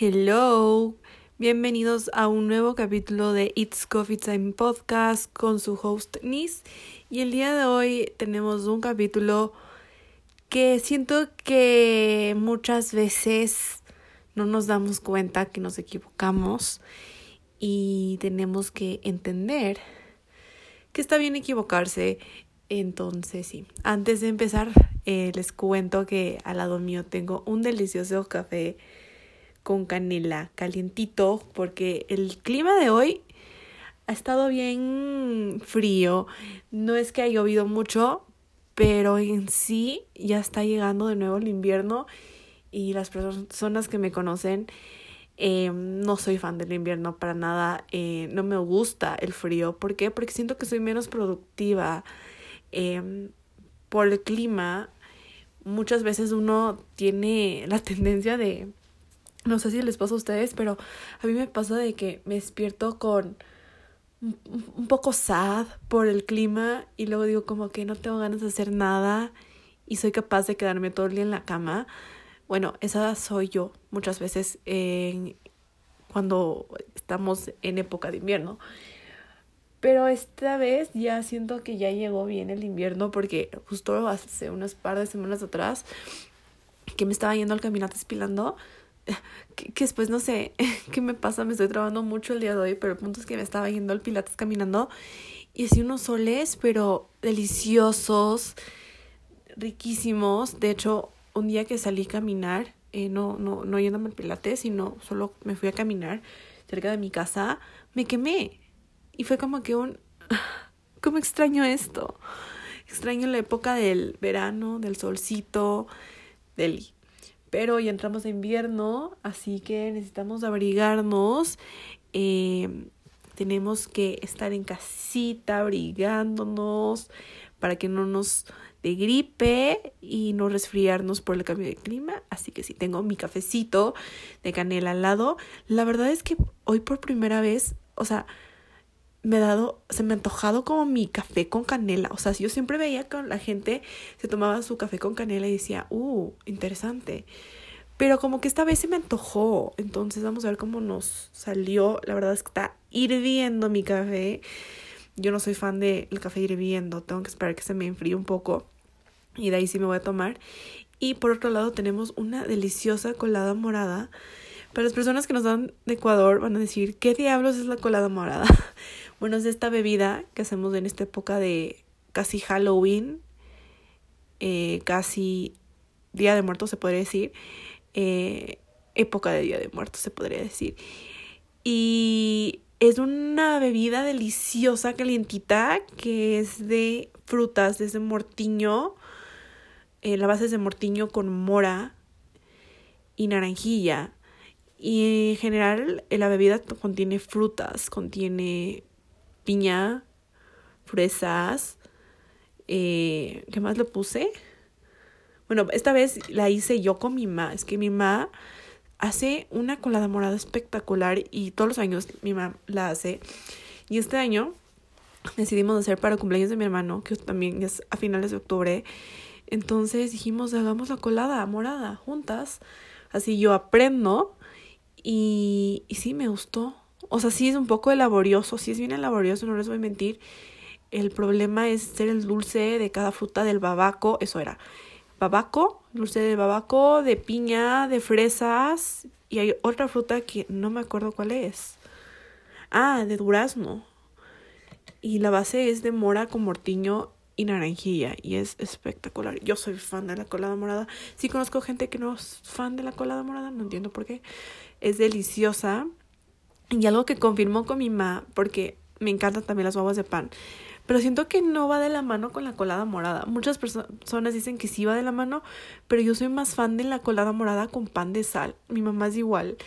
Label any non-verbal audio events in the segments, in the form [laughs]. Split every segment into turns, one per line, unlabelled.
Hello, bienvenidos a un nuevo capítulo de It's Coffee Time Podcast con su host Nis. Y el día de hoy tenemos un capítulo que siento que muchas veces no nos damos cuenta que nos equivocamos y tenemos que entender que está bien equivocarse. Entonces, sí, antes de empezar, eh, les cuento que al lado mío tengo un delicioso café con canela, calientito, porque el clima de hoy ha estado bien frío. No es que haya llovido mucho, pero en sí ya está llegando de nuevo el invierno y las personas que me conocen eh, no soy fan del invierno para nada, eh, no me gusta el frío. ¿Por qué? Porque siento que soy menos productiva eh, por el clima. Muchas veces uno tiene la [laughs] tendencia de no sé si les pasa a ustedes, pero a mí me pasa de que me despierto con un poco sad por el clima y luego digo como que no tengo ganas de hacer nada y soy capaz de quedarme todo el día en la cama. Bueno, esa soy yo muchas veces cuando estamos en época de invierno. Pero esta vez ya siento que ya llegó bien el invierno porque justo hace unas par de semanas atrás que me estaba yendo al caminata espilando que, después no sé [laughs] qué me pasa, me estoy trabajando mucho el día de hoy, pero el punto es que me estaba yendo al Pilates caminando y así unos soles, pero deliciosos, riquísimos. De hecho, un día que salí a caminar, eh, no, no, no yéndome al Pilates, sino solo me fui a caminar cerca de mi casa, me quemé. Y fue como que un... [laughs] ¿Cómo extraño esto? Extraño la época del verano, del solcito, del pero ya entramos a invierno, así que necesitamos abrigarnos. Eh, tenemos que estar en casita, abrigándonos para que no nos de gripe y no resfriarnos por el cambio de clima. Así que sí, tengo mi cafecito de canela al lado. La verdad es que hoy por primera vez, o sea, me ha dado, se me ha antojado como mi café con canela. O sea, yo siempre veía que la gente se tomaba su café con canela y decía, uh, interesante. Pero como que esta vez se me antojó. Entonces vamos a ver cómo nos salió. La verdad es que está hirviendo mi café. Yo no soy fan del café hirviendo. Tengo que esperar que se me enfríe un poco. Y de ahí sí me voy a tomar. Y por otro lado tenemos una deliciosa colada morada. Para las personas que nos dan de Ecuador van a decir, ¿qué diablos es la colada morada? Bueno, es esta bebida que hacemos en esta época de casi Halloween, eh, casi Día de Muertos se podría decir, eh, época de Día de Muertos se podría decir. Y es una bebida deliciosa, calientita, que es de frutas, desde mortiño. Eh, la base es de mortiño con mora y naranjilla. Y en general la bebida contiene frutas, contiene piña, fresas. Eh, ¿Qué más le puse? Bueno, esta vez la hice yo con mi mamá. Es que mi mamá hace una colada morada espectacular y todos los años mi mamá la hace. Y este año decidimos hacer para cumpleaños de mi hermano, que también es a finales de octubre. Entonces dijimos, hagamos la colada morada juntas. Así yo aprendo. Y, y sí, me gustó. O sea, sí es un poco laborioso, sí es bien laborioso, no les voy a mentir. El problema es ser el dulce de cada fruta del babaco, eso era. Babaco, dulce de babaco, de piña, de fresas y hay otra fruta que no me acuerdo cuál es. Ah, de durazno. Y la base es de mora con mortiño y naranjilla y es espectacular. Yo soy fan de la colada morada. Sí conozco gente que no es fan de la colada morada, no entiendo por qué. Es deliciosa. Y algo que confirmó con mi mamá, porque me encantan también las babas de pan, pero siento que no va de la mano con la colada morada. Muchas personas dicen que sí va de la mano, pero yo soy más fan de la colada morada con pan de sal. Mi mamá es igual.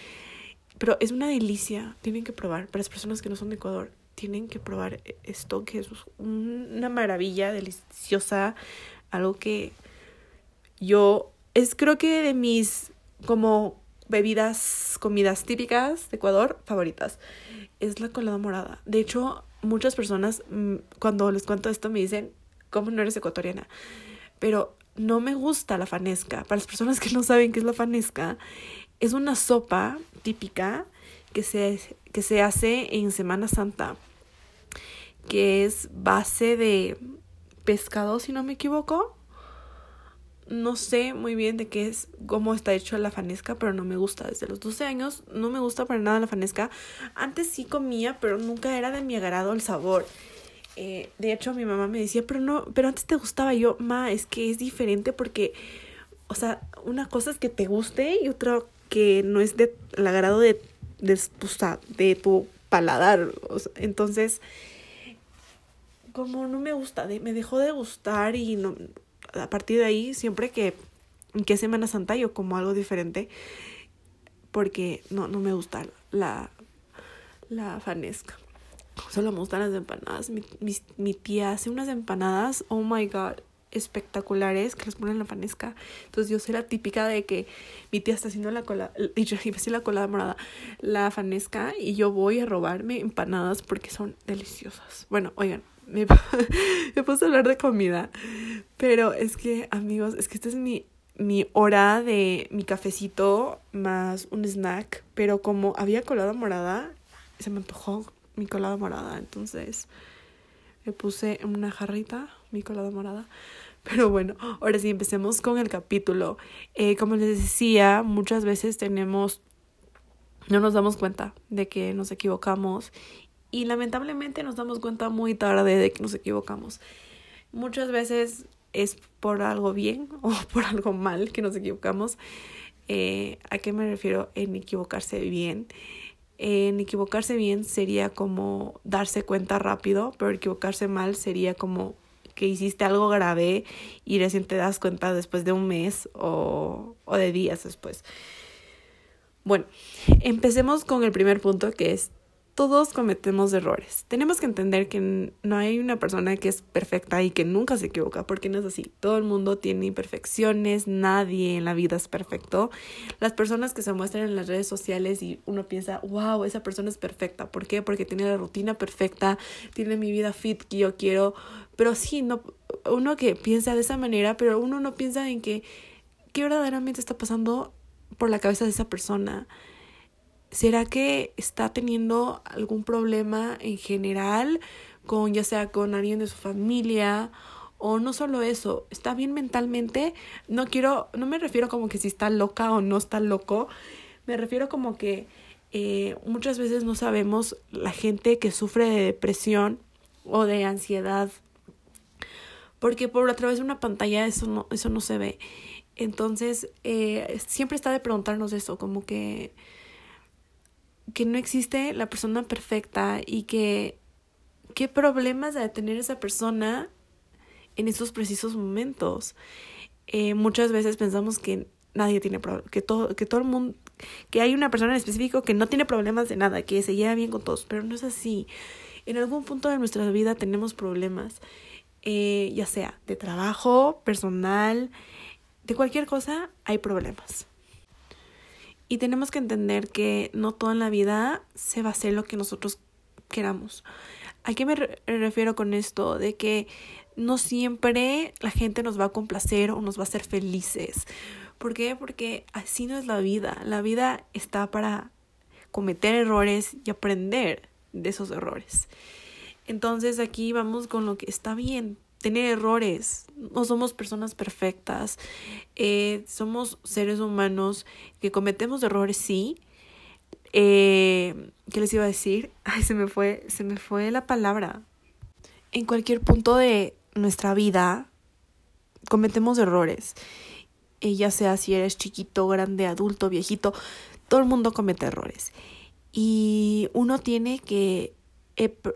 Pero es una delicia, tienen que probar. Para las personas que no son de Ecuador, tienen que probar esto, que es una maravilla, deliciosa, algo que yo es creo que de mis como bebidas, comidas típicas de Ecuador favoritas. Es la colada morada. De hecho, muchas personas mm, cuando les cuento esto me dicen, ¿cómo no eres ecuatoriana? Pero no me gusta la fanesca. Para las personas que no saben qué es la fanesca, es una sopa típica que se, que se hace en Semana Santa, que es base de pescado, si no me equivoco. No sé muy bien de qué es, cómo está hecho la fanesca, pero no me gusta. Desde los 12 años no me gusta para nada la fanesca. Antes sí comía, pero nunca era de mi agrado el sabor. Eh, de hecho, mi mamá me decía, pero no, pero antes te gustaba. yo, ma, es que es diferente porque, o sea, una cosa es que te guste y otra que no es de el agrado de, de, de tu paladar. entonces, como no me gusta, me dejó de gustar y no, a partir de ahí, siempre que, que Semana Santa yo como algo diferente, porque no, no me gusta la, la fanesca. Solo me gustan las empanadas. Mi, mi, mi tía hace unas empanadas, oh my god, espectaculares que les ponen la fanesca. Entonces yo soy la típica de que mi tía está haciendo la cola, [laughs] y yo iba la colada morada, la fanesca y yo voy a robarme empanadas porque son deliciosas. Bueno, oigan, me, [laughs] me puse a hablar de comida. Pero es que, amigos, es que esta es mi, mi hora de mi cafecito más un snack. Pero como había colada morada, se me antojó mi colada morada. Entonces me puse en una jarrita mi colada morada. Pero bueno, ahora sí, empecemos con el capítulo. Eh, como les decía, muchas veces tenemos, no nos damos cuenta de que nos equivocamos y lamentablemente nos damos cuenta muy tarde de que nos equivocamos. Muchas veces es por algo bien [laughs] o por algo mal que nos equivocamos. Eh, ¿A qué me refiero en equivocarse bien? En equivocarse bien sería como darse cuenta rápido, pero equivocarse mal sería como que hiciste algo grave y recién te das cuenta después de un mes o, o de días después. Bueno, empecemos con el primer punto que es todos cometemos errores. Tenemos que entender que no hay una persona que es perfecta y que nunca se equivoca, porque no es así. Todo el mundo tiene imperfecciones, nadie en la vida es perfecto. Las personas que se muestran en las redes sociales y uno piensa, wow, esa persona es perfecta. ¿Por qué? Porque tiene la rutina perfecta, tiene mi vida fit que yo quiero. Pero sí, no, uno que piensa de esa manera, pero uno no piensa en que qué verdaderamente está pasando por la cabeza de esa persona ¿Será que está teniendo algún problema en general con ya sea con alguien de su familia o no solo eso, está bien mentalmente? No quiero, no me refiero como que si está loca o no está loco, me refiero como que eh, muchas veces no sabemos la gente que sufre de depresión o de ansiedad porque por a través de una pantalla eso no, eso no se ve. Entonces, eh, siempre está de preguntarnos eso, como que que no existe la persona perfecta y que qué problemas de tener esa persona en esos precisos momentos. Eh, muchas veces pensamos que nadie tiene que todo, que todo el mundo, que hay una persona en específico que no tiene problemas de nada, que se lleva bien con todos, pero no es así. En algún punto de nuestra vida tenemos problemas, eh, ya sea de trabajo, personal, de cualquier cosa, hay problemas. Y tenemos que entender que no toda la vida se va a hacer lo que nosotros queramos. ¿A qué me refiero con esto? De que no siempre la gente nos va a complacer o nos va a hacer felices. ¿Por qué? Porque así no es la vida. La vida está para cometer errores y aprender de esos errores. Entonces aquí vamos con lo que está bien tener errores, no somos personas perfectas, eh, somos seres humanos que cometemos errores, sí. Eh, ¿Qué les iba a decir? [laughs] Ay, se me fue, se me fue la palabra. En cualquier punto de nuestra vida cometemos errores. Eh, ya sea si eres chiquito, grande, adulto, viejito, todo el mundo comete errores. Y uno tiene que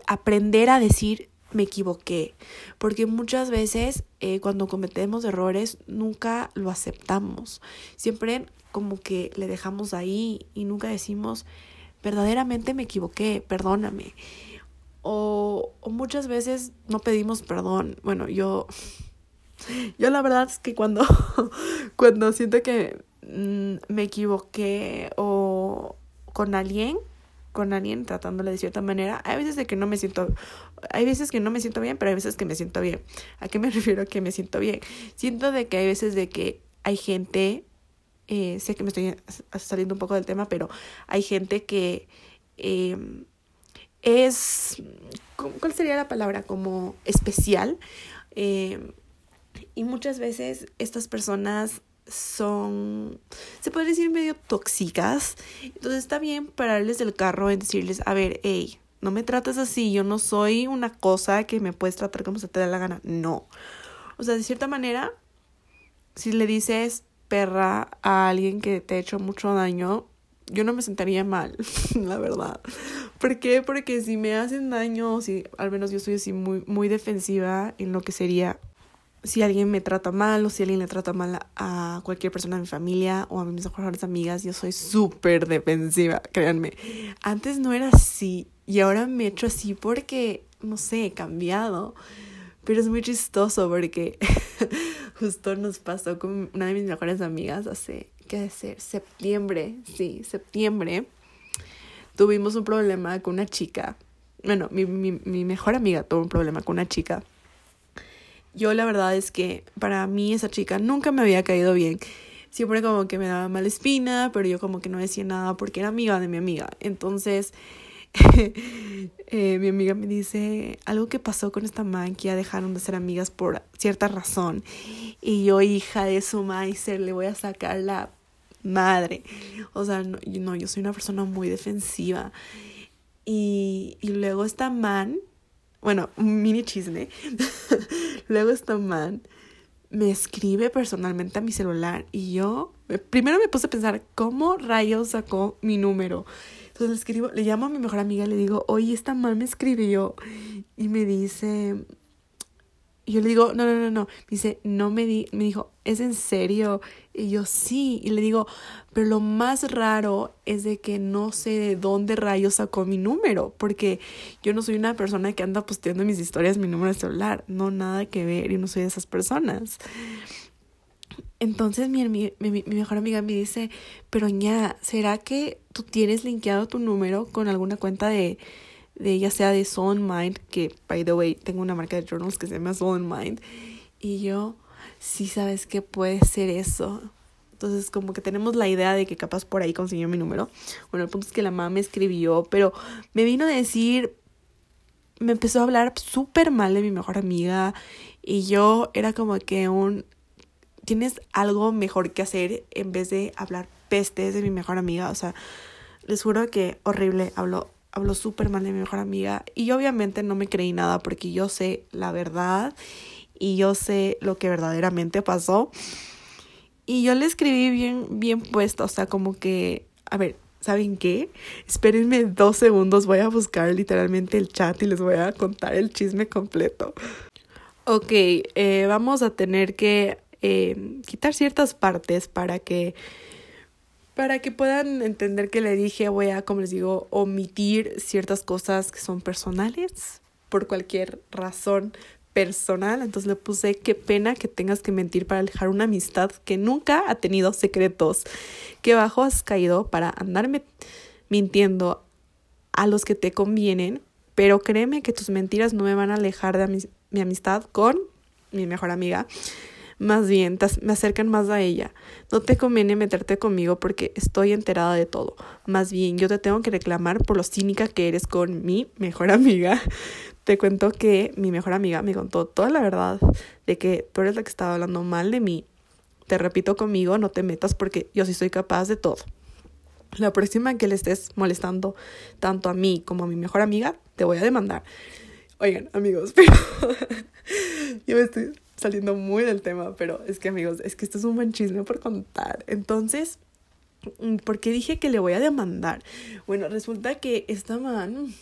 aprender a decir me equivoqué, porque muchas veces eh, cuando cometemos errores nunca lo aceptamos, siempre como que le dejamos ahí y nunca decimos verdaderamente me equivoqué, perdóname. O, o muchas veces no pedimos perdón. Bueno, yo, [laughs] yo la verdad es que cuando, [laughs] cuando siento que mm, me equivoqué o con alguien, con alguien tratándole de cierta manera, hay veces de que no me siento, hay veces que no me siento bien, pero hay veces que me siento bien. ¿A qué me [laughs] refiero que me siento bien? Siento de que hay veces de que hay gente eh, sé que me estoy saliendo un poco del tema, pero hay gente que em, es, ¿cuál sería la palabra? Como especial. Em, y muchas veces estas personas son, se puede decir, medio tóxicas. Entonces está bien pararles del carro y decirles, a ver, hey, no me trates así, yo no soy una cosa que me puedes tratar como se te da la gana. No. O sea, de cierta manera, si le dices perra a alguien que te ha hecho mucho daño, yo no me sentaría mal, [laughs] la verdad. ¿Por qué? Porque si me hacen daño, si al menos yo soy así muy, muy defensiva en lo que sería si alguien me trata mal o si alguien le trata mal a cualquier persona de mi familia o a mis mejores amigas, yo soy súper defensiva, créanme. Antes no era así y ahora me he hecho así porque, no sé, he cambiado. Pero es muy chistoso porque [laughs] justo nos pasó con una de mis mejores amigas hace, ¿qué ser? Septiembre, sí, septiembre. Tuvimos un problema con una chica. Bueno, mi, mi, mi mejor amiga tuvo un problema con una chica. Yo la verdad es que para mí esa chica nunca me había caído bien. Siempre como que me daba mala espina, pero yo como que no decía nada porque era amiga de mi amiga. Entonces [laughs] eh, mi amiga me dice algo que pasó con esta man que ya dejaron de ser amigas por cierta razón. Y yo, hija de su maíz, le voy a sacar la madre. O sea, no, no, yo soy una persona muy defensiva. Y, y luego esta man, bueno, un mini chisme. [laughs] luego esta man me escribe personalmente a mi celular y yo primero me puse a pensar cómo rayos sacó mi número. Entonces le escribo, le llamo a mi mejor amiga, le digo, oye, esta mal me escribió. Y me dice, y yo le digo, no, no, no, no. Me dice, no me di, me dijo, ¿es en serio? Y yo, sí. Y le digo, pero lo más raro es de que no sé de dónde rayos sacó mi número, porque yo no soy una persona que anda posteando mis historias mi número de celular. No, nada que ver, y no soy de esas personas. Entonces mi, mi, mi, mejor amiga me dice, pero ña, ¿será que tú tienes linkeado tu número con alguna cuenta de, de ya sea de Soul Mind, que by the way tengo una marca de journals que se llama Soul Mind, y yo, sí sabes que puede ser eso. Entonces como que tenemos la idea de que capaz por ahí consiguió mi número. Bueno, el punto es que la mamá me escribió, pero me vino a decir, me empezó a hablar súper mal de mi mejor amiga y yo era como que un tienes algo mejor que hacer en vez de hablar pestes de mi mejor amiga. O sea, les juro que horrible. Hablo, hablo súper mal de mi mejor amiga. Y obviamente no me creí nada porque yo sé la verdad y yo sé lo que verdaderamente pasó. Y yo le escribí bien, bien puesto, o sea, como que, a ver, ¿saben qué? Espérenme dos segundos, voy a buscar literalmente el chat y les voy a contar el chisme completo. Ok, eh, vamos a tener que eh, quitar ciertas partes para que para que puedan entender que le dije voy a, como les digo, omitir ciertas cosas que son personales por cualquier razón personal. Entonces le puse qué pena que tengas que mentir para alejar una amistad que nunca ha tenido secretos. Qué bajo has caído para andarme mintiendo a los que te convienen. Pero créeme que tus mentiras no me van a alejar de mi amistad con mi mejor amiga más bien me acercan más a ella. No te conviene meterte conmigo porque estoy enterada de todo. Más bien yo te tengo que reclamar por lo cínica que eres con mi mejor amiga. Te cuento que mi mejor amiga me contó toda la verdad de que tú eres la que estaba hablando mal de mí. Te repito conmigo, no te metas porque yo sí soy capaz de todo. La próxima que le estés molestando tanto a mí como a mi mejor amiga, te voy a demandar. Oigan, amigos, [laughs] pero yo me estoy saliendo muy del tema, pero es que amigos, es que esto es un buen chisme por contar. Entonces, mm, ¿por qué dije que le voy a demandar? Bueno, resulta que esta man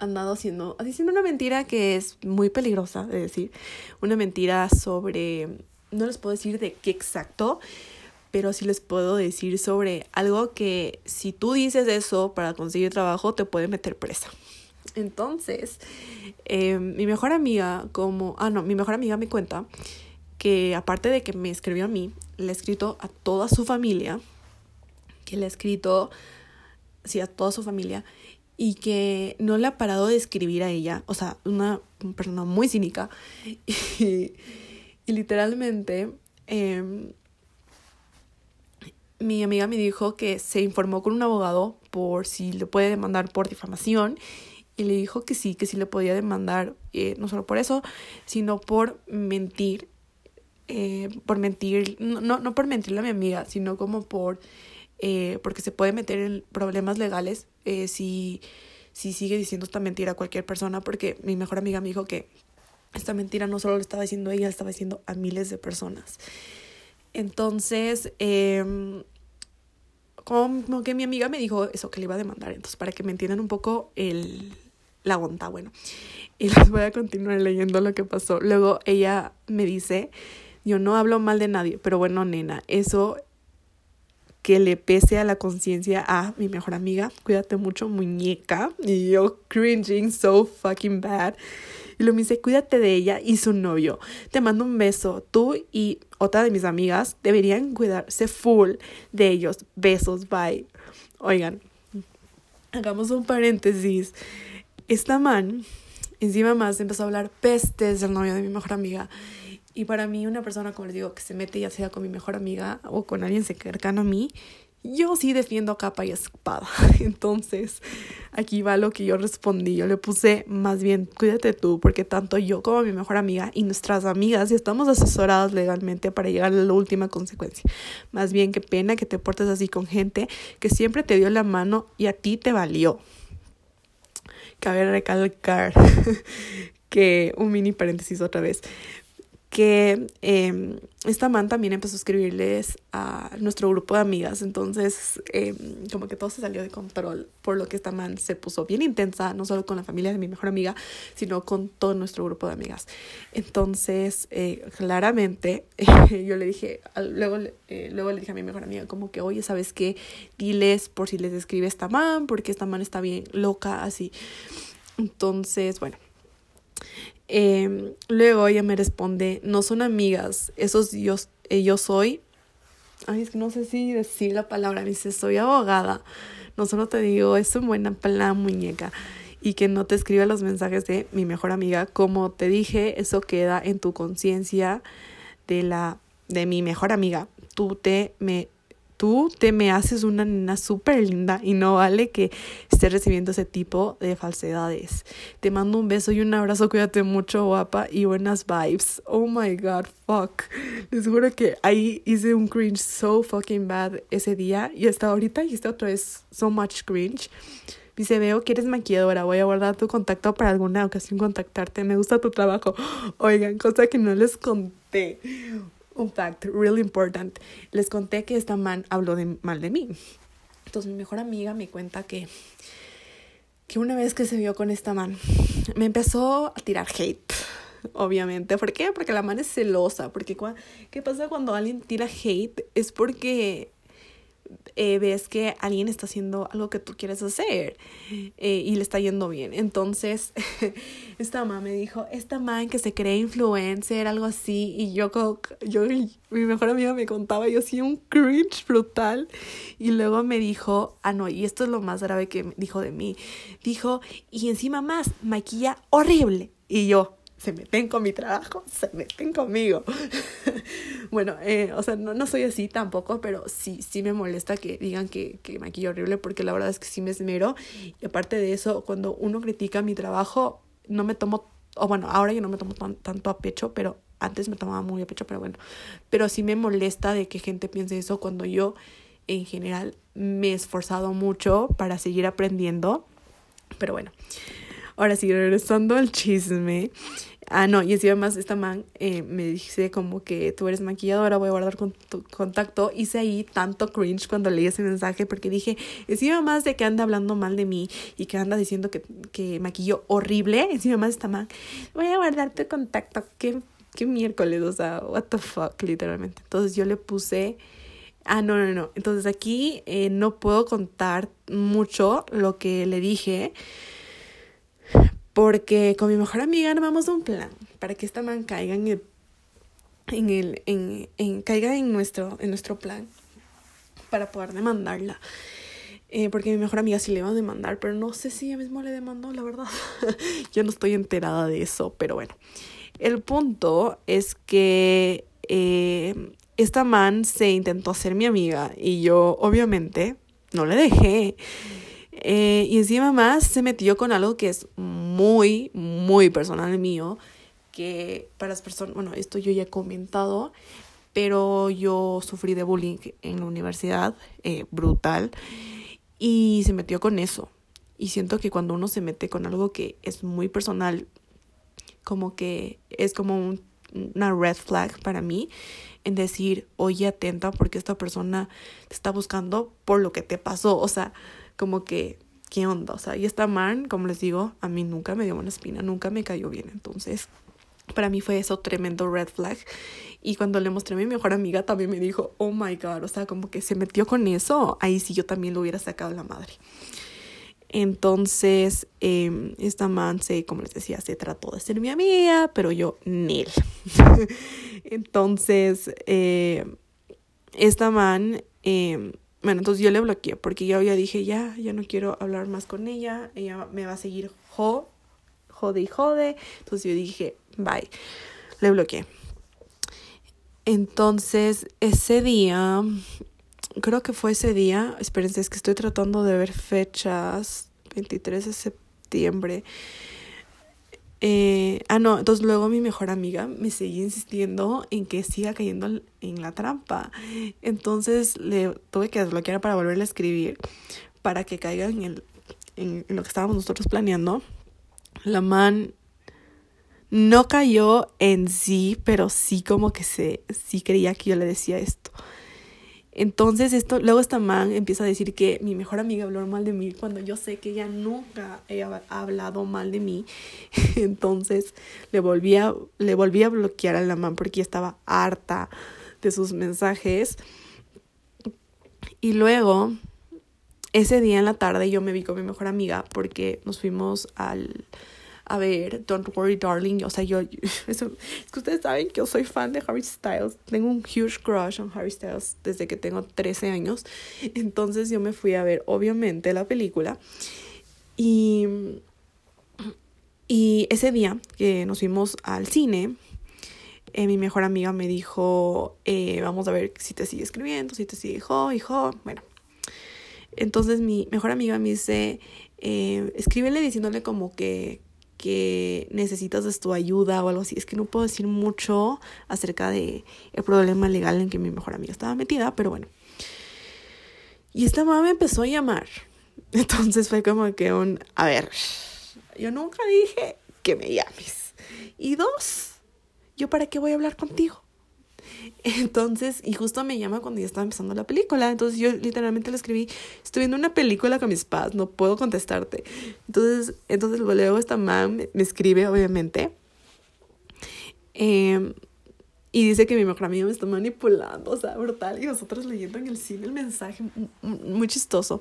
andado haciendo, haciendo una mentira que es muy peligrosa de decir, una mentira sobre, no les puedo decir de qué exacto, pero sí les puedo decir sobre algo que si tú dices eso para conseguir trabajo te puede meter presa. Entonces, eh, mi mejor amiga, como, ah, no, mi mejor amiga me cuenta que aparte de que me escribió a mí, le ha escrito a toda su familia, que le ha escrito, sí, a toda su familia, y que no le ha parado de escribir a ella, o sea, una persona muy cínica, y, literalmente, em, mi amiga me dijo que se informó con un abogado por si le puede demandar por difamación y le dijo que sí, que sí le podía demandar, eh, no solo por eso, sino por mentir, eh, por mentir, no, no por mentirle a mi amiga, sino como por, eh, porque se puede meter en problemas legales si, si sigue diciendo esta mentira a cualquier persona, porque mi mejor amiga me dijo que esta mentira no solo lo estaba diciendo ella, estaba diciendo a miles de personas. Entonces, eh, como que mi amiga me dijo eso que le iba a demandar. Entonces, para que me entiendan un poco el, la onda, bueno. Y les voy a continuar leyendo lo que pasó. Luego ella me dice, yo no hablo mal de nadie, pero bueno, nena, eso que le pese a la conciencia a mi mejor amiga, cuídate mucho, muñeca. Y yo cringing so fucking bad. Y lo me dice, cuídate de ella y su novio. Te mando un beso. Tú y otra de mis amigas deberían cuidarse full de ellos. Besos, bye. Oigan, hagamos un paréntesis. Esta man, encima más, empezó a hablar pestes del novio de mi mejor amiga. Y para mí, una persona, como les digo, que se mete ya sea con mi mejor amiga o con alguien cercano a mí, yo sí defiendo capa y espada. [laughs] Entonces, aquí va lo que yo respondí. Yo le puse más bien, cuídate tú, porque tanto yo como mi mejor amiga y nuestras amigas estamos asesoradas legalmente para llegar a la última consecuencia. Más bien, qué pena que te portes así con gente que siempre te dio la mano y a ti te valió. Cabe recalcar [laughs] que un mini paréntesis otra vez que eh, esta man también empezó a escribirles a nuestro grupo de amigas. Entonces, eh, como que todo se salió de control, por lo que esta man se puso bien intensa, no solo con la familia de mi mejor amiga, sino con todo nuestro grupo de amigas. Entonces, eh, claramente, [laughs] yo le dije, luego, eh, luego le dije a mi mejor amiga, como que, oye, ¿sabes qué? Diles por si les escribe esta man, porque esta man está bien loca, así. Entonces, bueno. Eh, luego ella me responde, no son amigas, esos yo, eh, yo soy, ay, es que no sé si decir la palabra, me dice, soy abogada, no solo te digo, es un buena plan, muñeca, y que no te escriba los mensajes de mi mejor amiga, como te dije, eso queda en tu conciencia de la, de mi mejor amiga, tú te me tú te me haces una nena súper linda y no vale que estés recibiendo ese tipo de falsedades. Te mando un beso y un abrazo, cuídate mucho, guapa, y buenas vibes. Oh my god, fuck. Les juro que ahí hice un cringe so fucking bad ese día y hasta ahorita hice otra vez so much cringe. Dice, veo que eres maquilladora, voy a guardar tu contacto para alguna ocasión contactarte, me gusta tu trabajo. [gasps] Oigan, cosa que no les conté un fact really important. Les conté que esta man habló de, mal de mí. Entonces mi mejor amiga me cuenta que, que una vez que se vio con esta man, me empezó a tirar hate. Obviamente. ¿Por qué? Porque la man es celosa. Porque, ¿qué pasa cuando alguien tira hate? Es porque eh, ves que alguien está haciendo algo que tú quieres hacer eh, y le está yendo bien. Entonces, [laughs] esta mamá me dijo, esta man que se cree influencer, algo así, y yo, yo mi mejor amiga me contaba, yo sí un cringe brutal, y luego me dijo, ah, no, y esto es lo más grave que dijo de mí, dijo, y encima más, maquilla horrible, y yo, se meten con mi trabajo, se meten conmigo. [laughs] bueno, eh, o sea, no, no soy así tampoco, pero sí, sí me molesta que digan que, que maquillo horrible porque la verdad es que sí me esmero. Y aparte de eso, cuando uno critica mi trabajo, no me tomo, o bueno, ahora yo no me tomo tanto a pecho, pero antes me tomaba muy a pecho, pero bueno, pero sí me molesta de que gente piense eso cuando yo en general me he esforzado mucho para seguir aprendiendo. Pero bueno, ahora sí, regresando al chisme. Ah, no, y encima más esta man eh, me dice como que tú eres maquilladora, voy a guardar con tu contacto. Hice ahí tanto cringe cuando leí ese mensaje porque dije, encima más de que anda hablando mal de mí y que anda diciendo que, que maquillo horrible, encima más esta man, voy a guardar tu contacto. ¿Qué, qué miércoles? O sea, what the fuck, literalmente. Entonces yo le puse... Ah, no, no, no. Entonces aquí eh, no puedo contar mucho lo que le dije porque con mi mejor amiga armamos un plan para que esta man caiga en el, en el, en, en caiga en nuestro, en nuestro plan para poder demandarla. Eh, porque mi mejor amiga sí le iba a demandar, pero no sé si ella misma le demandó, la verdad. [laughs] Yo no estoy enterada de eso, pero bueno. El punto es que eh, esta man se intentó ser mi amiga y yo obviamente no le dejé. Eh, y encima más se metió con algo que es muy, muy personal mío, que para las personas, bueno, esto yo ya he comentado, pero yo sufrí de bullying en la universidad, eh, brutal, y se metió con eso. Y siento que cuando uno se mete con algo que es muy personal, como que es como una red flag para mí en decir, oye, atenta porque esta persona te está buscando por lo que te pasó. O sea, como que, ¿qué onda? O sea, y esta man, como les digo, a mí nunca me dio una espina, nunca me cayó bien. Entonces, para mí fue eso tremendo red flag. Y cuando le mostré a mi mejor amiga, también me dijo, oh my god, o sea, como que se metió con eso. Ahí sí yo también lo hubiera sacado la madre. Entonces, eh, esta man se, como les decía, se trató de ser mi amiga, pero yo, nil. [laughs] entonces, eh, esta man, eh, bueno, entonces yo le bloqueé porque yo ya dije, ya, ya no quiero hablar más con ella, ella me va a seguir jo, jode y jode. Entonces yo dije, bye, le bloqueé. Entonces, ese día, creo que fue ese día, espérense, es que estoy tratando de ver fechas, 23 de septiembre. Eh, ah, no, entonces luego mi mejor amiga me seguía insistiendo en que siga cayendo en la trampa. Entonces le tuve que desbloquear para volverle a escribir para que caiga en, en lo que estábamos nosotros planeando. La man no cayó en sí, pero sí como que se, sí creía que yo le decía esto. Entonces esto, luego esta man empieza a decir que mi mejor amiga habló mal de mí cuando yo sé que ella nunca ha hablado mal de mí. [laughs] Entonces le volví a, le volví a bloquear a la man porque estaba harta de sus mensajes. Y luego, ese día en la tarde yo me vi con mi mejor amiga porque nos fuimos al a ver, Don't Worry Darling, o sea, yo, [laughs] eso, es que ustedes saben que yo soy fan de Harry Styles, tengo un huge crush on Harry Styles desde que tengo 13 años, entonces yo me fui a ver, obviamente, la película, y, y ese día que nos fuimos al cine, eh, mi mejor amiga me dijo, eh, vamos a ver si te sigue escribiendo, si te sigue hijo, hijo, bueno. Entonces mi mejor amiga me dice, eh, escríbele diciéndole como que, que necesitas de tu ayuda o algo así. Es que no puedo decir mucho acerca de el problema legal en que mi mejor amiga estaba metida, pero bueno. Y esta mamá me empezó a llamar. [laughs] Entonces fue como que un, a ver, yo nunca dije que me llames. Y dos, ¿yo para qué voy a hablar contigo? [laughs] Entonces, y justo me llama cuando ya estaba empezando la película. Entonces yo literalmente le escribí, estoy viendo una película con mis padres, no puedo contestarte. Entonces, entonces luego esta mamá me, escribe, obviamente. Em, y dice que mi mejor amigo me está manipulando, o sea, brutal. Y nosotros leyendo en el cine el mensaje, muy chistoso.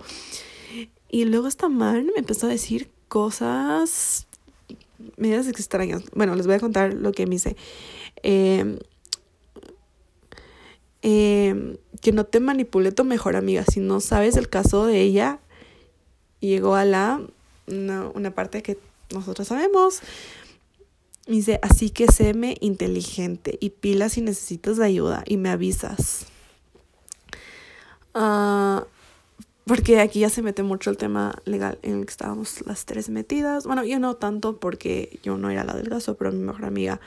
Y luego esta man me empezó a decir cosas medias extrañas. Bueno, les voy a contar lo que me dice. Eh, eh, que no te manipule tu mejor amiga. Si no sabes el caso de ella, llegó a la una, una parte que nosotros sabemos. Dice, así que séme inteligente y pila si necesitas de ayuda y me avisas. Uh, porque aquí ya se mete mucho el tema legal en el que estábamos las tres metidas. Bueno, yo no tanto porque yo no era la del gaso, pero mi mejor amiga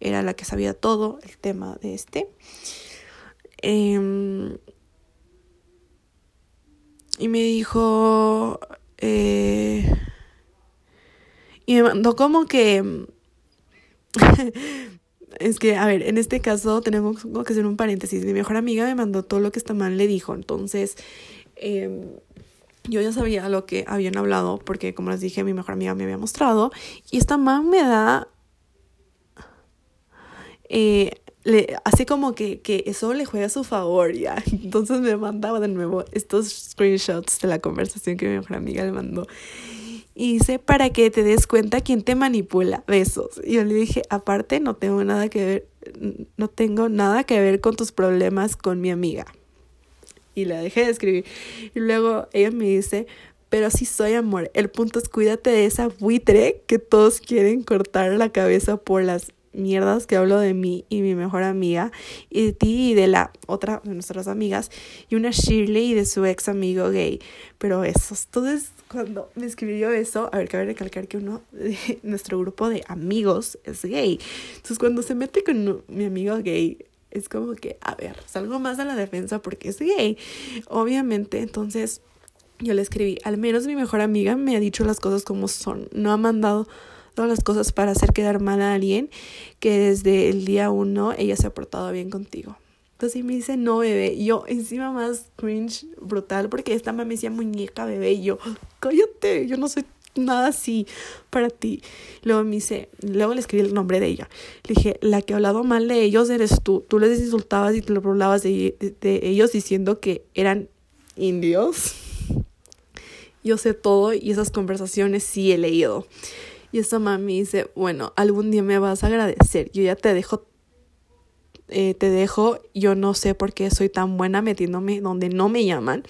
era la que sabía todo el tema de este. Em, y me dijo... Eh, y me mandó como que... [laughs] es que, a ver, en este caso tenemos que hacer un paréntesis. Mi mejor amiga me mandó todo lo que esta man le dijo. Entonces, em, yo ya sabía lo que habían hablado porque, como les dije, mi mejor amiga me había mostrado. Y esta man me da... Eh, le hace como que, que eso le juega a su favor, ya. [laughs] Entonces me mandaba de nuevo estos screenshots de la conversación que mi mejor amiga le mandó. Y dice, para que te des cuenta quién te manipula. Besos. Y yo le dije, aparte, no tengo nada que ver, no tengo nada que ver con tus problemas con mi amiga. Y la dejé de escribir. Y luego ella me dice, pero sí soy amor. El punto es cuídate de esa buitre que todos quieren cortar la cabeza por las mierdas que hablo de mí y mi mejor amiga, y de ti y de la otra de nuestras amigas, y una Shirley y de su ex amigo gay. Pero eso, entonces cuando me escribió eso, a ver, cabe recalcar que uno de [laughs] nuestro grupo de amigos es gay. Entonces cuando se mete con mi amigo gay, es como que, a ver, salgo más a la defensa porque es gay. Obviamente, entonces yo le escribí, al menos mi mejor amiga me ha dicho las cosas como son, no ha mandado todas las cosas para hacer quedar mal a alguien que desde el día uno ella se ha portado bien contigo. Entonces me dice, no, bebé. Y yo encima más cringe brutal porque esta mamá me decía muñeca, bebé. Y yo, cállate, yo no soy nada así para ti. Luego me dice, luego le escribí el nombre de ella. Le dije, la que ha hablado mal de ellos eres tú. Tú les insultabas y te lo hablabas de, de ellos diciendo que eran indios. Yo sé todo y esas conversaciones sí he leído. Y esta mami dice, bueno, algún día me vas a agradecer. Yo ya te dejo, eh, te dejo, yo no sé por qué soy tan buena metiéndome donde no me llaman,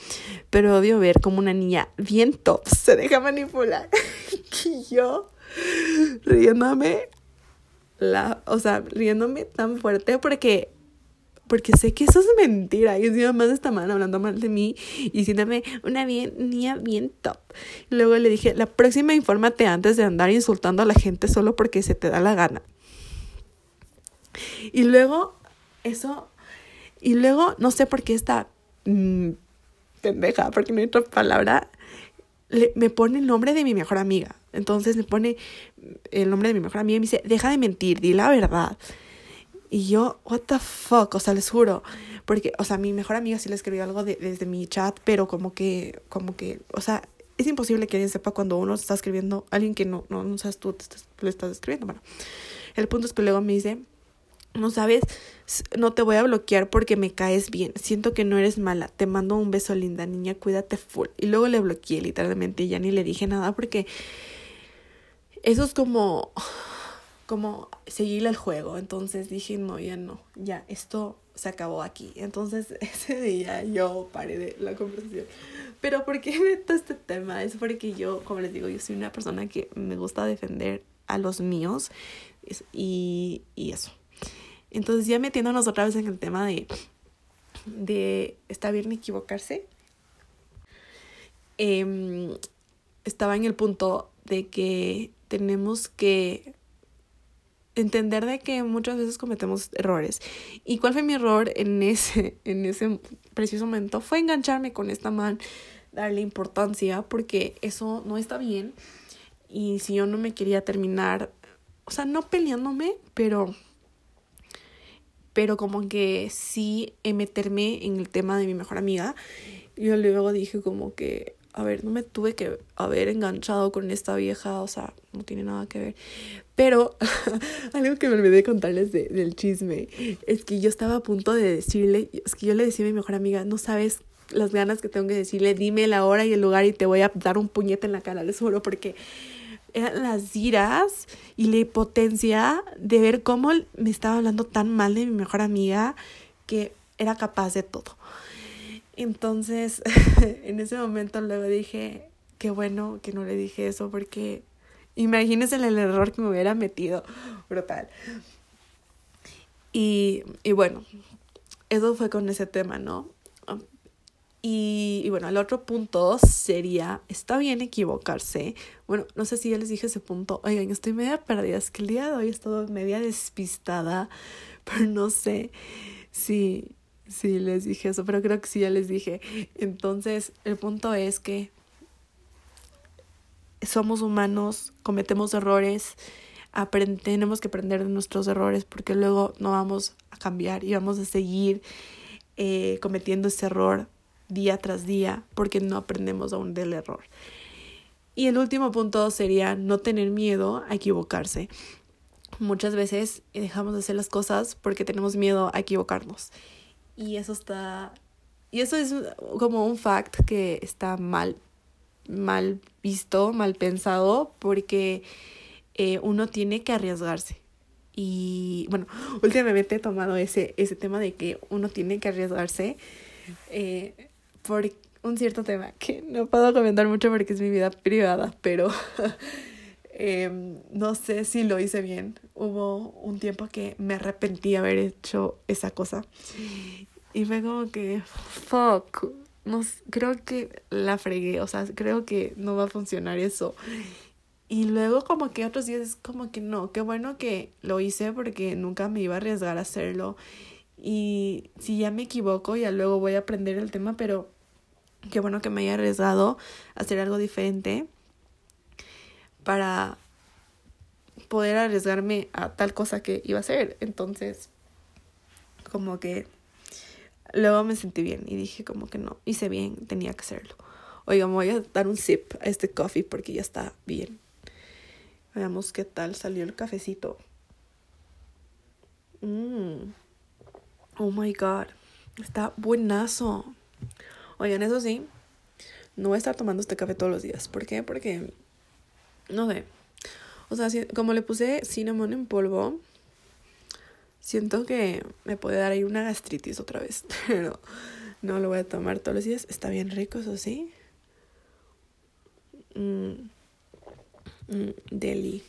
pero odio ver como una niña bien top se deja manipular. [laughs] y yo riéndome, la, o sea, riéndome tan fuerte porque porque sé que eso es mentira. Y encima más esta man hablando mal de mí y diciéndome una bien, niña bien top. luego le dije, la próxima infórmate antes de andar insultando a la gente solo porque se te da la gana. Y luego, eso, y luego, no sé por qué esta mm, pendeja, porque no hay otra palabra, le, me pone el nombre de mi mejor amiga. Entonces me pone el nombre de mi mejor amiga y me dice, deja de mentir, di la verdad. Y yo, what the fuck, o sea, les juro, porque, o sea, mi mejor amiga sí le escribió algo desde mi chat, pero como que, como que, o sea, es imposible que alguien sepa cuando uno está escribiendo, alguien que no, no, no sabes tú, te le estás escribiendo, bueno. El punto es que luego me dice, no sabes, no te voy a bloquear porque me caes bien, siento que no eres mala, te mando un beso linda, niña, cuídate full. Y luego le bloqueé literalmente y ya ni le dije nada porque eso es como como seguirle el juego. Entonces dije, no, ya no, ya, esto se acabó aquí. Entonces [laughs] ese día yo paré de la conversación. Pero ¿por qué meto este tema? Es porque yo, como les digo, yo soy una persona que me gusta defender a los míos y, y eso. Entonces ya metiéndonos otra vez en el tema de, de está bien equivocarse. Eh, estaba en el punto de que tenemos que entender de que muchas veces cometemos errores. ¿Y cuál fue mi error en ese, [laughs] en ese preciso momento? Fue engancharme con esta man, darle importancia, porque eso no está bien. Y si yo no me quería terminar, o sea, no peleándome, pero pero como que sí meterme en el tema de mi mejor amiga. Yo luego dije como que, a ver, no me tuve que haber enganchado con esta vieja, o sea, no tiene nada que ver. Pero [laughs] algo que me olvidé de contarles de, del chisme es que yo estaba a punto de decirle, es que yo le decía a mi mejor amiga, no sabes las ganas que tengo que decirle, dime la hora y el lugar y te voy a dar un puñete en la cara, les juro, porque eran las iras y la impotencia de ver cómo me estaba hablando tan mal de mi mejor amiga que era capaz de todo. Entonces, [laughs] en ese momento luego dije, qué bueno que no le dije eso porque Imagínense el error que me hubiera metido. Brutal. Y, y bueno, eso fue con ese tema, ¿no? Y, y, bueno, el otro punto sería, está bien equivocarse. Bueno, no sé si ya les dije ese punto. Oigan, estoy media perdida. Es que el día de hoy he estado media despistada, [laughs] pero no sé si, si les dije eso, pero creo que sí ya les dije. Entonces, el punto es que somos humanos, cometemos errores, tenemos que aprender de nuestros errores porque luego no vamos a cambiar y vamos a seguir eh, cometiendo ese error día tras día porque no aprendemos aún del error. Y el último punto sería no tener miedo a equivocarse. Muchas veces dejamos de hacer las cosas porque tenemos miedo a equivocarnos. Y eso está... Y eso es como un fact que está mal mal visto, mal pensado, porque eh, uno tiene que arriesgarse. Y bueno, [laughs] últimamente he tomado ese, ese tema de que uno tiene que arriesgarse eh, por un cierto tema que no puedo comentar mucho porque es mi vida privada, pero [laughs] Em, no sé si lo hice bien. Hubo un tiempo que me arrepentí de haber hecho esa cosa. Y fue como que, fuck, no, creo que la fregué, o sea, creo que no va a funcionar eso. Y luego como que otros días es como que no, qué bueno que lo hice porque nunca me iba a arriesgar a hacerlo. Y si ya me equivoco, ya luego voy a aprender el tema, pero qué bueno que me haya arriesgado a hacer algo diferente para poder arriesgarme a tal cosa que iba a hacer. Entonces, como que luego me sentí bien y dije como que no, hice bien, tenía que hacerlo. Oiga, me voy a dar un sip a este coffee porque ya está bien. Veamos qué tal salió el cafecito. Mmm. Oh my god. Está buenazo. Oigan, eso sí, no voy a estar tomando este café todos los días. ¿Por qué? Porque, no sé. O sea, como le puse cinnamon en polvo, Siento que me puede dar ahí una gastritis otra vez, [laughs] pero no lo voy a tomar todos los días. Está bien rico, eso sí. Mm. Mm, deli.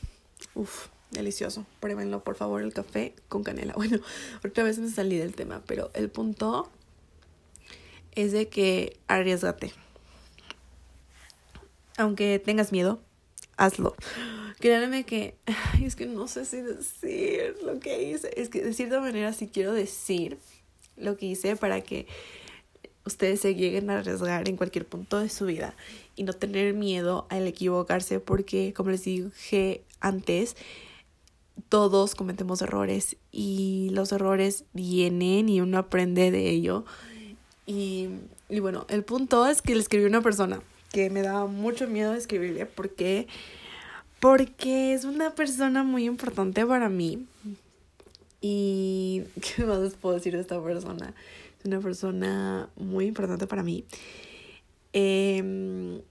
Uf, delicioso. Pruébenlo, por favor, el café con canela. [laughs] Bueno, otra vez me salí del tema, pero el punto es de que arriesgate. Aunque tengas miedo, hazlo. Créanme que es que no sé si decir lo que hice. Es que de cierta manera sí quiero decir lo que hice para que ustedes se lleguen a arriesgar en cualquier punto de su vida y no tener miedo al equivocarse porque como les dije antes todos cometemos errores y los errores vienen y uno aprende de ello y, y bueno el punto es que le escribí a una persona que me daba mucho miedo escribirle porque porque es una persona muy importante para mí. Y [laughs] ¿qué más puedo decir de esta persona? Es una persona muy importante para mí. Em,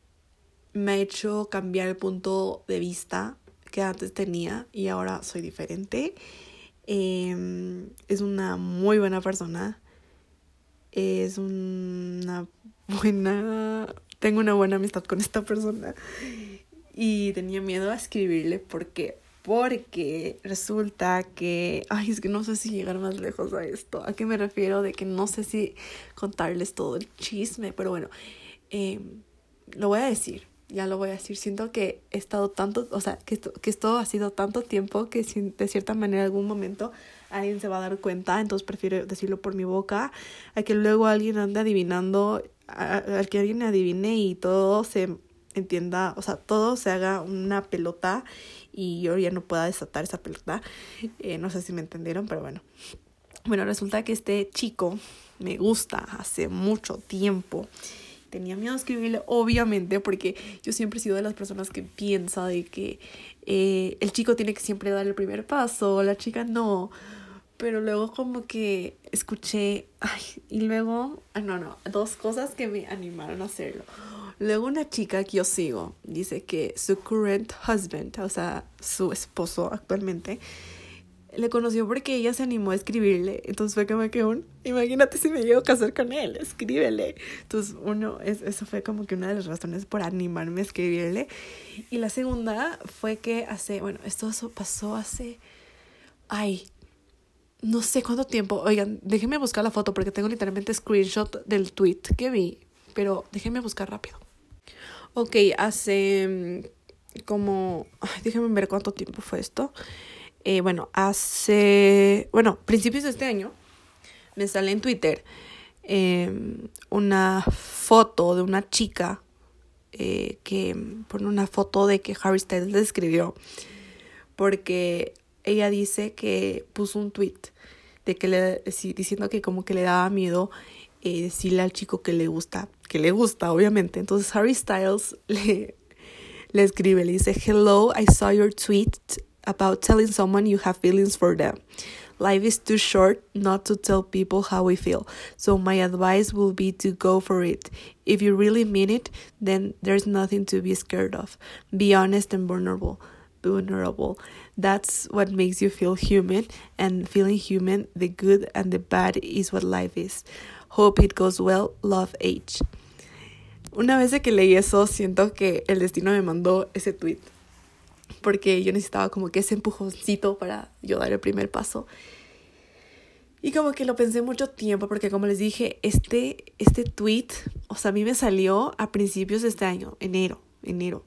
me ha hecho cambiar el punto de vista que antes tenía y ahora soy diferente. Em, es una muy buena persona. Es una buena... Tengo una buena amistad con esta persona y tenía miedo a escribirle porque porque resulta que, ay, es que no sé si llegar más lejos a esto. ¿A qué me refiero? De que no sé si contarles todo el chisme, pero bueno, eh, lo voy a decir, ya lo voy a decir. Siento que he estado tanto, o sea, que esto, que esto ha sido tanto tiempo que de cierta manera en algún momento alguien se va a dar cuenta, entonces prefiero decirlo por mi boca, a que luego alguien ande adivinando, a que alguien adivine y todo se entienda, o sea, todo se haga una pelota y yo ya no pueda desatar esa pelota. Eh, no sé si me entendieron, pero bueno. Bueno, resulta que este chico me gusta hace mucho tiempo. Tenía miedo de escribirle, obviamente, porque yo siempre he sido de las personas que piensa de que eh, el chico tiene que siempre dar el primer paso, la chica no. Pero luego como que escuché, ay, y luego, ah, no, no, dos cosas que me animaron a hacerlo. Luego una chica que yo sigo dice que su current husband, o sea, su esposo actualmente, le conoció porque ella se animó a escribirle. Entonces fue como que un, imagínate si me llego a casar con él, escríbele. Entonces uno, es, eso fue como que una de las razones por animarme a escribirle. Y la segunda fue que hace, bueno, esto pasó hace, ay, no sé cuánto tiempo. Oigan, déjenme buscar la foto porque tengo literalmente screenshot del tweet que vi, pero déjenme buscar rápido. Ok, hace mm, como, déjenme ver cuánto tiempo fue esto. Eh, bueno, hace, bueno, principios de este año me sale en Twitter em, una foto de una chica eh, que pone una foto de que Harry Styles le escribió porque ella dice que puso un tweet de que le, diciendo que como que le daba miedo eh, decirle al chico que le gusta, que le gusta, obviamente. Entonces Harry Styles [laughs] le, le escribe, le dice, Hello, I saw your tweet about telling someone you have feelings for them. Life is too short not to tell people how we feel, so my advice will be to go for it. If you really mean it, then there's nothing to be scared of. Be honest and vulnerable. Vulnerable. That's what makes you feel human, and feeling human, the good and the bad is what life is. Hope it goes well, love H. Una vez que leí eso, siento que el destino me mandó ese tweet. porque yo necesitaba como que ese empujoncito para yo dar el primer paso. Y como que lo pensé mucho tiempo porque como les dije, este, este tweet, o sea, a mí me salió a principios de este año, enero, enero.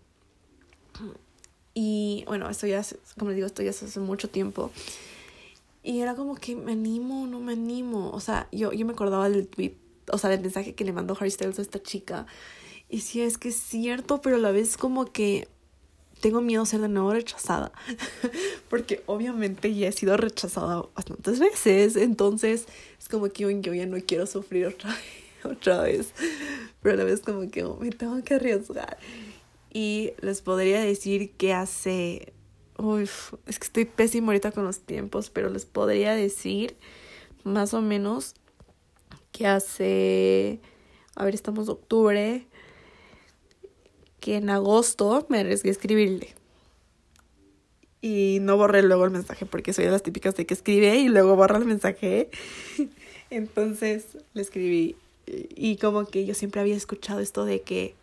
Y bueno, esto ya, como les digo, esto ya hace mucho tiempo. Y era como que me animo, no me animo. O sea, yo, yo me acordaba del tweet, o sea, del mensaje que le mandó Harry Styles a esta chica. Y sí, es que es cierto, pero a la vez como que tengo miedo a ser de nuevo rechazada. [laughs] Porque obviamente ya he sido rechazada bastantes veces. Entonces es como que yo ya no quiero sufrir otra vez, [laughs] otra vez. Pero a la vez como que me tengo que arriesgar. Y les podría decir que hace... Uf, es que estoy pésimo ahorita con los tiempos, pero les podría decir más o menos que hace... A ver, estamos en octubre que en agosto me arriesgué a escribirle. Y no borré luego el mensaje porque soy de las típicas de que escribe y luego borra el mensaje. [laughs] Entonces le escribí. Y como que yo siempre había escuchado esto de que.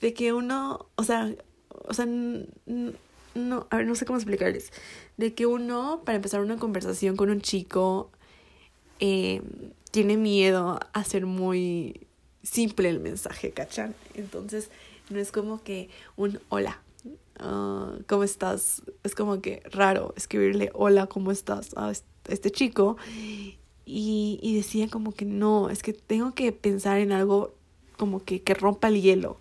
De que uno. O sea. O sea. No, a ver, no sé cómo explicarles. De que uno, para empezar una conversación con un chico, eh, tiene miedo a ser muy simple el mensaje, ¿cachan? Entonces, no es como que un hola, uh, ¿cómo estás? Es como que raro escribirle hola, ¿cómo estás? a este chico. Y, y decía como que no, es que tengo que pensar en algo como que, que rompa el hielo.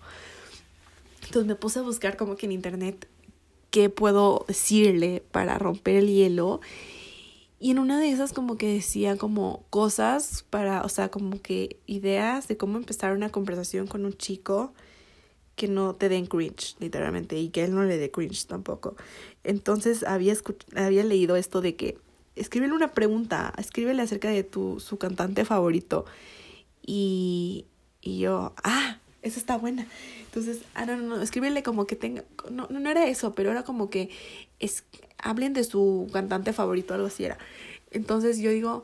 Entonces me puse a buscar como que en internet qué puedo decirle para romper el hielo y en una de esas como que decía como cosas para, o sea, como que ideas de cómo empezar una conversación con un chico que no te den cringe, literalmente, y que él no le dé cringe tampoco. Entonces había, había leído esto de que escríbele una pregunta, escríbele acerca de tu, su cantante favorito. Y, y yo, ah, esa está buena. Entonces, ah, no, no, no, escríbele como que tenga, no, no era eso, pero era como que es, hablen de su cantante favorito, algo así era. Entonces yo digo,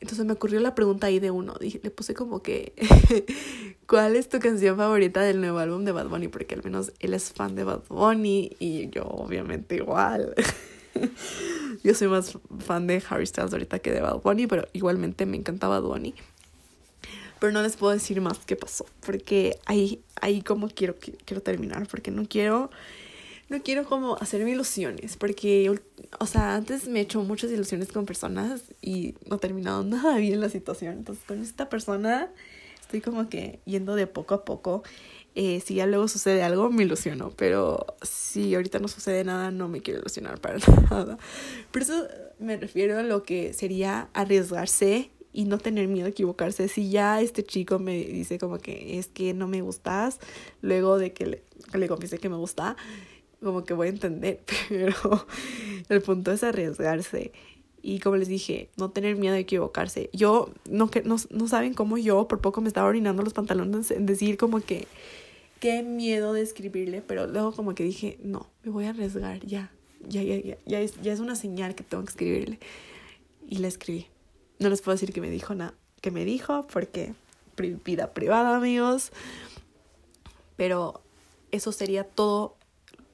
entonces me ocurrió la pregunta ahí de uno, dije, le puse como que, [laughs] ¿cuál es tu canción favorita del nuevo álbum de Bad Bunny? Porque al menos él es fan de Bad Bunny y yo obviamente igual. [laughs] yo soy más fan de Harry Styles ahorita que de Bad Bunny, pero igualmente me encanta Bad Bunny. Pero no les puedo decir más qué pasó, porque ahí, ahí como quiero, quiero terminar, porque no quiero no quiero como hacerme ilusiones, porque, o sea, antes me he hecho muchas ilusiones con personas y no he terminado [laughs] nada bien la situación. Entonces, con esta persona estoy como que yendo de poco a poco. Eh, si ya luego sucede algo, me ilusiono, pero si ahorita no sucede nada, no me quiero ilusionar para [laughs] nada. Por eso me refiero a lo que sería arriesgarse y no tener miedo a equivocarse. Si ya este chico me dice como que es que no me gustas, luego de que le, le confiese que me gusta, como que voy a entender, [laughs] pero el punto es arriesgarse. Y como les dije, no tener miedo de equivocarse. Yo, no, no, no saben cómo yo por poco me estaba orinando los pantalones en decir como que qué miedo de escribirle, pero luego como que dije, no, me voy a arriesgar, ya, ya, ya, ya, ya es, ya es una señal que tengo que escribirle. Y le escribí. No les puedo decir que me dijo nada, que me dijo, porque vida privada, amigos. Pero eso sería todo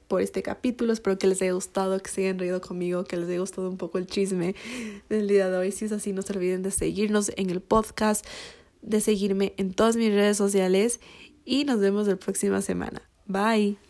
por este capítulo. Espero que les haya gustado, que se hayan reído conmigo, que les haya gustado un poco el chisme del día de hoy. Si es así, no se olviden de seguirnos en el podcast, de seguirme en todas mis redes sociales y nos vemos la próxima semana. Bye.